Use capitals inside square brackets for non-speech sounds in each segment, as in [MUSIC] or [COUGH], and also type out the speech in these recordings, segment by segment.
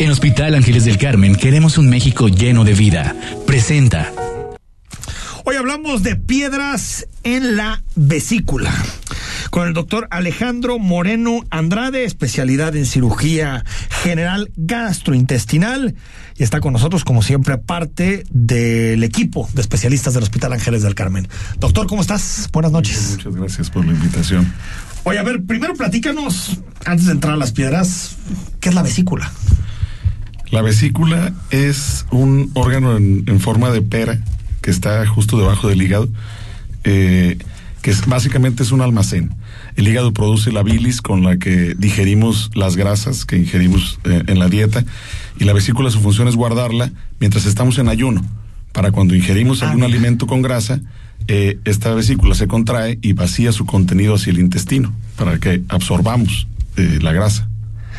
En Hospital Ángeles del Carmen queremos un México lleno de vida. Presenta. Hoy hablamos de piedras en la vesícula con el doctor Alejandro Moreno Andrade, especialidad en cirugía general gastrointestinal. Y está con nosotros, como siempre, parte del equipo de especialistas del Hospital Ángeles del Carmen. Doctor, ¿cómo estás? Buenas noches. Muchas gracias por la invitación. Oye, a ver, primero platícanos, antes de entrar a las piedras, ¿qué es la vesícula? La vesícula es un órgano en, forma de pera que está justo debajo del hígado, eh, que es, básicamente es un almacén. El hígado produce la bilis con la que digerimos las grasas que ingerimos eh, en la dieta y la vesícula su función es guardarla mientras estamos en ayuno. Para cuando ingerimos algún ah, alimento con grasa, eh, esta vesícula se contrae y vacía su contenido hacia el intestino para que absorbamos la grasa.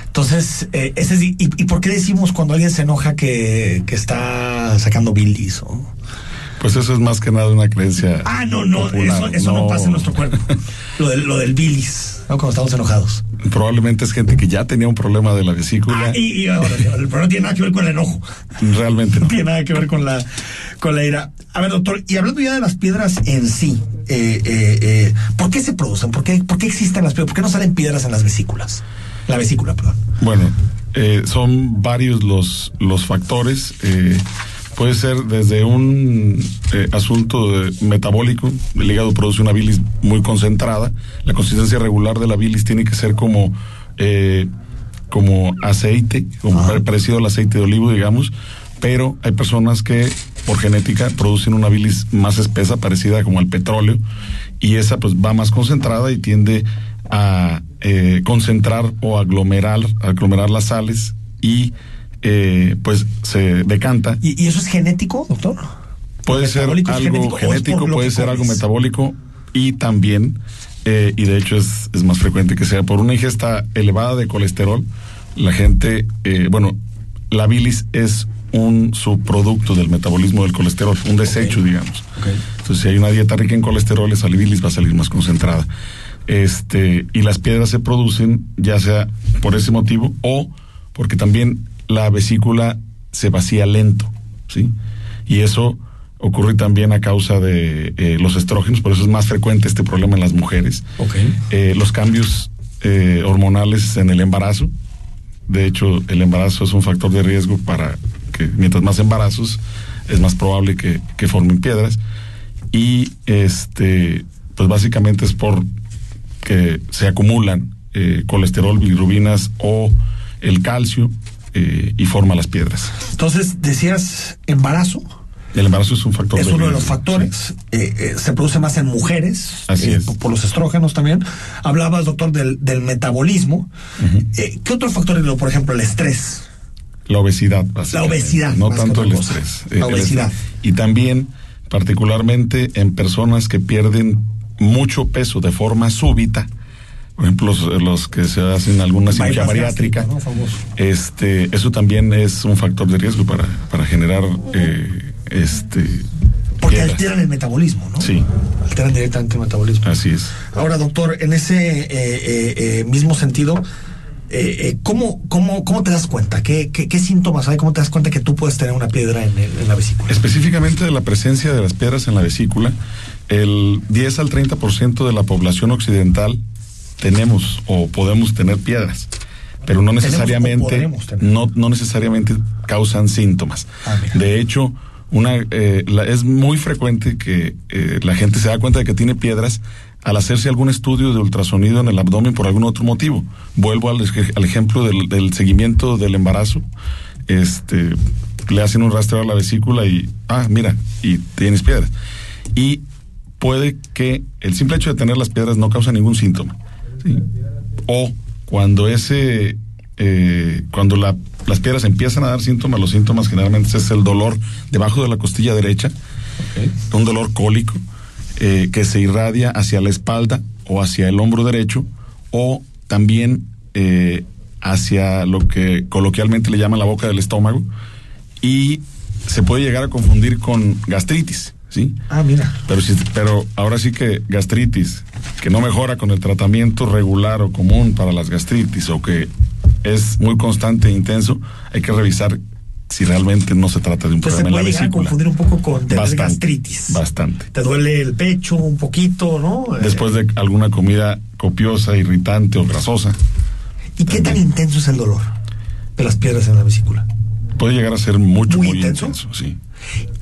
Entonces, eh, ese es, y, y, por qué decimos cuando alguien se enoja que, que está sacando bilis? O... Pues eso es más que nada una creencia. Ah, no, no, eso, eso no. pasa en nuestro cuerpo. lo, del, lo del bilis, ¿no? Cuando estamos enojados. Probablemente es gente que ya tenía un problema de la vesícula. Ah, y, y ahora, el problema no tiene nada que ver con el enojo. Realmente no. no. tiene nada que ver con la, con la ira. A ver, doctor, y hablando ya de las piedras en sí, eh, eh, eh, ¿por qué se producen? ¿Por qué, ¿Por qué existen las piedras? ¿Por qué no salen piedras en las vesículas? La vesícula, perdón. Bueno, eh, son varios los, los factores. Eh, puede ser desde un eh, asunto metabólico, el hígado produce una bilis muy concentrada, la consistencia regular de la bilis tiene que ser como, como aceite, como parecido al aceite de olivo, digamos, pero hay personas que por genética producen una bilis más espesa, parecida como al petróleo, y esa pues va más concentrada y tiende a eh, concentrar o aglomerar, aglomerar las sales y eh, pues se decanta. ¿Y, eso es genético, doctor? Puede ser algo genético, puede ser algo metabólico y también, eh, y de hecho es, es, más frecuente que sea por una ingesta elevada de colesterol, la gente, bueno, la bilis es un subproducto del metabolismo del colesterol, un desecho, digamos. Entonces, si hay una dieta rica en colesterol, esa bilis va a salir más concentrada este, y las piedras se producen ya sea por ese motivo o porque también la vesícula se vacía lento, ¿sí? Y eso ocurre también a causa de eh, los estrógenos, por eso es más frecuente este problema en las mujeres. Eh, los cambios eh, hormonales en el embarazo, de hecho, el embarazo es un factor de riesgo para mientras más embarazos es más probable que, que formen piedras. Y este, pues básicamente es por que se acumulan eh, colesterol, bilirrubinas o el calcio eh, y forma las piedras. Entonces, decías embarazo. El embarazo es un factor. Es uno de los factores. Eh, se produce más en mujeres. Así es. Por, los estrógenos también. Hablabas, doctor, del, metabolismo. ¿Qué otros factores? Por ejemplo, el estrés. La obesidad, La obesidad. No tanto el estrés. La obesidad. Y también, particularmente en personas que pierden mucho peso de forma súbita, por ejemplo, los, que se hacen alguna cirugía bariátrica, este, eso también es un factor de riesgo para, para generar eh, este porque alteran el metabolismo, ¿no? Sí. Alteran directamente el metabolismo. Así es. Ahora, doctor, en ese eh, eh, mismo sentido, ¿cómo, cómo, ¿cómo te das cuenta? ¿Qué, qué, síntomas hay? ¿Cómo te das cuenta que tú puedes tener una piedra en, en la vesícula? Específicamente de la presencia de las piedras en la vesícula, el 10 al 30% de la población occidental tenemos o podemos tener piedras, pero no necesariamente no, no necesariamente causan síntomas. Ah, de hecho, una eh, es muy frecuente que eh, la gente se da cuenta de que tiene piedras al hacerse algún estudio de ultrasonido en el abdomen por algún otro motivo. Vuelvo al, al ejemplo del, del, seguimiento del embarazo. Este, le hacen un rastreo a la vesícula y, ah, mira, y tienes piedras. Y puede que el simple hecho de tener las piedras no causa ningún síntoma. O cuando ese, eh, cuando la, las piedras empiezan a dar síntomas, los síntomas generalmente es el dolor debajo de la costilla derecha, un dolor cólico eh, que se irradia hacia la espalda o hacia el hombro derecho, o también eh, hacia lo que coloquialmente le llaman la boca del estómago, y se puede llegar a confundir con gastritis. ¿sí? Ah, mira. Pero, si, pero ahora sí que gastritis, que no mejora con el tratamiento regular o común para las gastritis, o que es muy constante e intenso, hay que revisar si realmente no se trata de un problema en la vesícula. confundir un poco con gastritis. Bastante. Te duele el pecho un poquito, ¿no? Después de alguna comida copiosa, irritante o grasosa. ¿Y qué tan intenso es el dolor de las piedras en la vesícula? Puede llegar a ser mucho, muy, intenso? sí.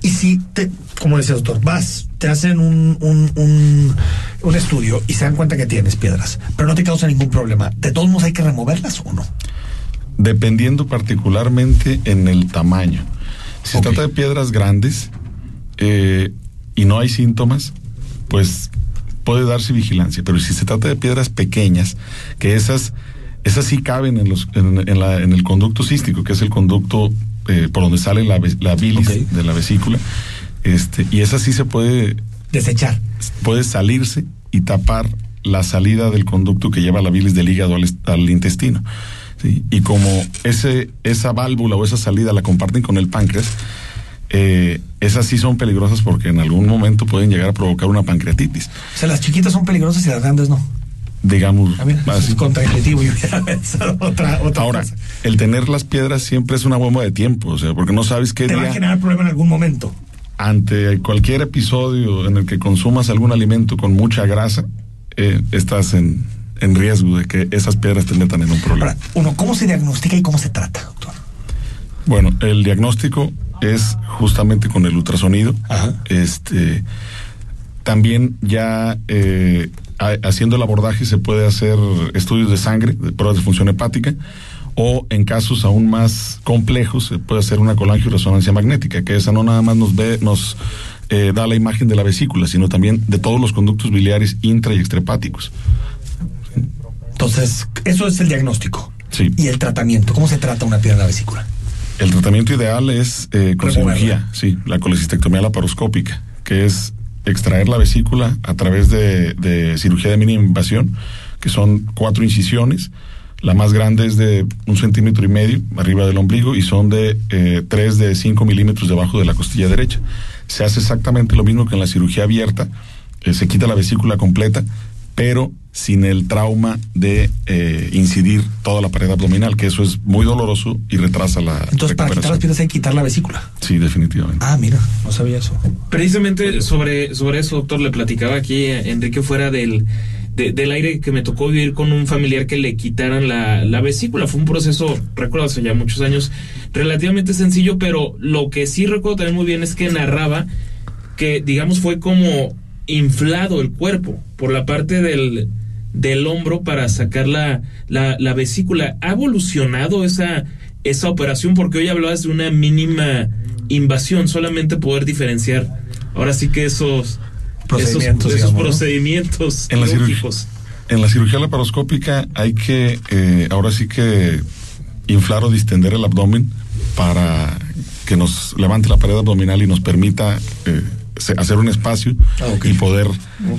Y si, te, como decía doctor, vas, te hacen un, un, un, un, estudio y se dan cuenta que tienes piedras, pero no te causa ningún problema, ¿de todos modos hay que removerlas o no? Dependiendo particularmente en el tamaño. Si se trata de piedras grandes eh, y no hay síntomas, pues puede darse vigilancia. Pero si se trata de piedras pequeñas, que esas, esas sí caben en, los, en, la, en el conducto cístico, que es el conducto eh, por donde sale la, la bilis de la vesícula, este, y esa sí se puede desechar. Puede salirse y tapar la salida del conducto que lleva la bilis del hígado al intestino. Y como ese, esa válvula o esa salida la comparten con el páncreas, eh, esas sí son peligrosas porque en algún momento pueden llegar a provocar una pancreatitis. O sea, las chiquitas son peligrosas y las grandes no. Digamos, ah, es contraintuitivo [LAUGHS] otra, otra Ahora, el tener las piedras siempre es una bomba de tiempo, o sea, porque no sabes qué Te va a generar problema en algún momento. Ante cualquier episodio en el que consumas algún alimento con mucha grasa, eh, estás en, en riesgo de que esas piedras te metan en un problema. uno, ¿cómo se diagnostica y cómo se trata, doctor? Bueno, el diagnóstico es justamente con el ultrasonido. Este, también ya eh, haciendo el abordaje se puede hacer estudios de sangre, de pruebas de función hepática, o en casos aún más complejos se puede hacer una colangioresonancia magnética, que esa no nada más nos ve, nos eh, da la imagen de la vesícula, sino también de todos los conductos biliares intra y extrahepáticos. Entonces, eso es el diagnóstico. Sí. Y el tratamiento. ¿Cómo se trata una piedra en la vesícula? El tratamiento ideal es eh, con cirugía, sí, la colecistectomía laparoscópica, que es extraer la vesícula a través de, cirugía de mínima invasión, que son cuatro incisiones. La más grande es de un centímetro y medio arriba del ombligo y son de eh, tres de cinco milímetros debajo de la costilla derecha. Se hace exactamente lo mismo que en la cirugía abierta. Eh, se quita la vesícula completa, pero sin el trauma de eh, incidir toda la pared abdominal, que eso es muy doloroso y retrasa la. Entonces, para quitar las piedras hay que quitar la vesícula. Sí, definitivamente. Ah, mira, no sabía eso. Precisamente sobre, sobre eso, doctor, le platicaba aquí Enrique fuera del, del aire que me tocó vivir con un familiar que le quitaran la, la vesícula. Fue un proceso, recuerdo hace ya muchos años, relativamente sencillo, pero lo que sí recuerdo también muy bien es que narraba que, digamos, fue como inflado el cuerpo por la parte del, del hombro para sacar la, la, vesícula. ¿Ha evolucionado esa, esa operación? Porque hoy hablabas de una mínima invasión, solamente poder diferenciar. Ahora sí que esos procedimientos, esos, procedimientos en la, cirugía, en la cirugía laparoscópica hay que, eh, ahora sí que inflar o distender el abdomen para que nos levante la pared abdominal y nos permita eh, hacer un espacio ah, y poder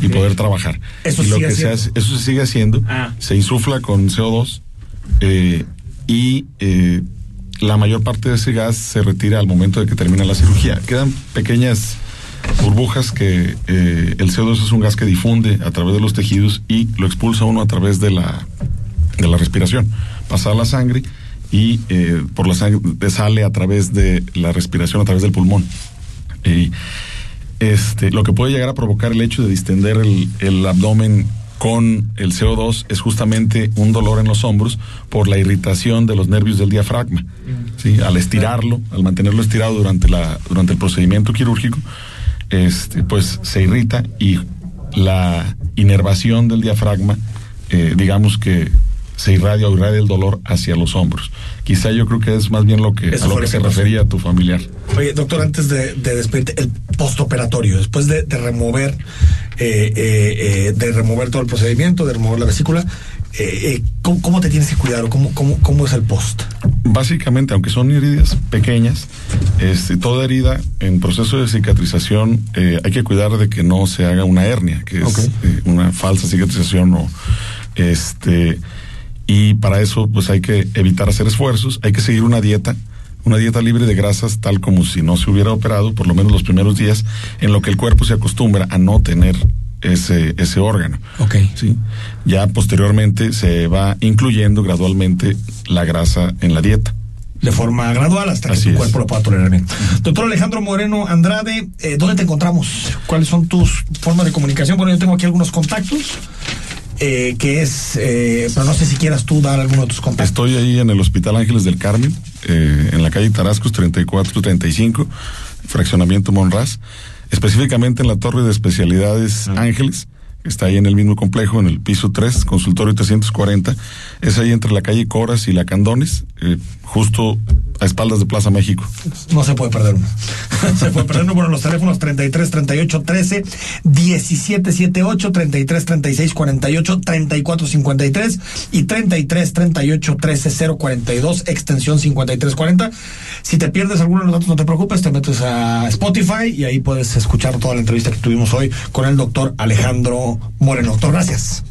y poder trabajar. Eso, lo que se eso se sigue haciendo, ah. se insufla con CO2 eh, y eh, la mayor parte de ese gas se retira al momento de que termina la cirugía. Quedan pequeñas burbujas que eh, el CO2 es un gas que difunde a través de los tejidos y lo expulsa uno a través de la, de la respiración. Pasa a la sangre y por la sangre sale a través de la respiración, a través del pulmón. Y este, lo que puede llegar a provocar el hecho de distender el, abdomen con el CO2 es justamente un dolor en los hombros por la irritación de los nervios del diafragma. ¿sí? Al estirarlo, al mantenerlo estirado durante, la, durante el procedimiento quirúrgico, este, pues se irrita y la inervación del diafragma, eh, digamos que se irradia o irradia el dolor hacia los hombros. Quizá yo creo que es más bien lo que, a lo que, se refería a tu familiar. Oye, doctor, antes de, de despedirte, el postoperatorio, después de, remover, eh, eh, eh, de remover todo el procedimiento, de remover la vesícula, ¿cómo, te tienes que cuidar o cómo, cómo, cómo es el post? Básicamente, aunque son heridas pequeñas, este, toda herida en proceso de cicatrización hay que cuidar de que no se haga una hernia, que es una falsa cicatrización o este y para eso pues hay que evitar hacer esfuerzos, hay que seguir una dieta, una dieta libre de grasas tal como si no se hubiera operado, por lo menos los primeros días, en lo que el cuerpo se acostumbra a no tener ese, ese órgano. Ok. ¿sí? Ya posteriormente se va incluyendo gradualmente la grasa en la dieta. De forma gradual hasta que tu es. cuerpo lo pueda tolerar bien. Doctor Alejandro Moreno Andrade, eh, ¿dónde te encontramos? ¿Cuáles son tus formas de comunicación? Bueno, yo tengo aquí algunos contactos, eh, que es, eh, pero no sé si quieras tú dar alguno de tus contactos. Estoy ahí en el Hospital Ángeles del Carmen, eh, en la calle Tarascos 3435, fraccionamiento Monraz, específicamente en la torre de especialidades Ángeles, que está ahí en el mismo complejo, en el piso 3, consultorio 340, es ahí entre la calle Coras y la Candones, eh, justo a espaldas de Plaza México. No se puede perder uno. [LAUGHS] se puede perder uno. Bueno, los teléfonos 33 38 13 17 78 33 36 48 34 53 y 33 38 13 042 extensión 53 40. Si te pierdes alguno de los datos, no te preocupes, te metes a Spotify y ahí puedes escuchar toda la entrevista que tuvimos hoy con el doctor Alejandro Moreno. Doctor, gracias.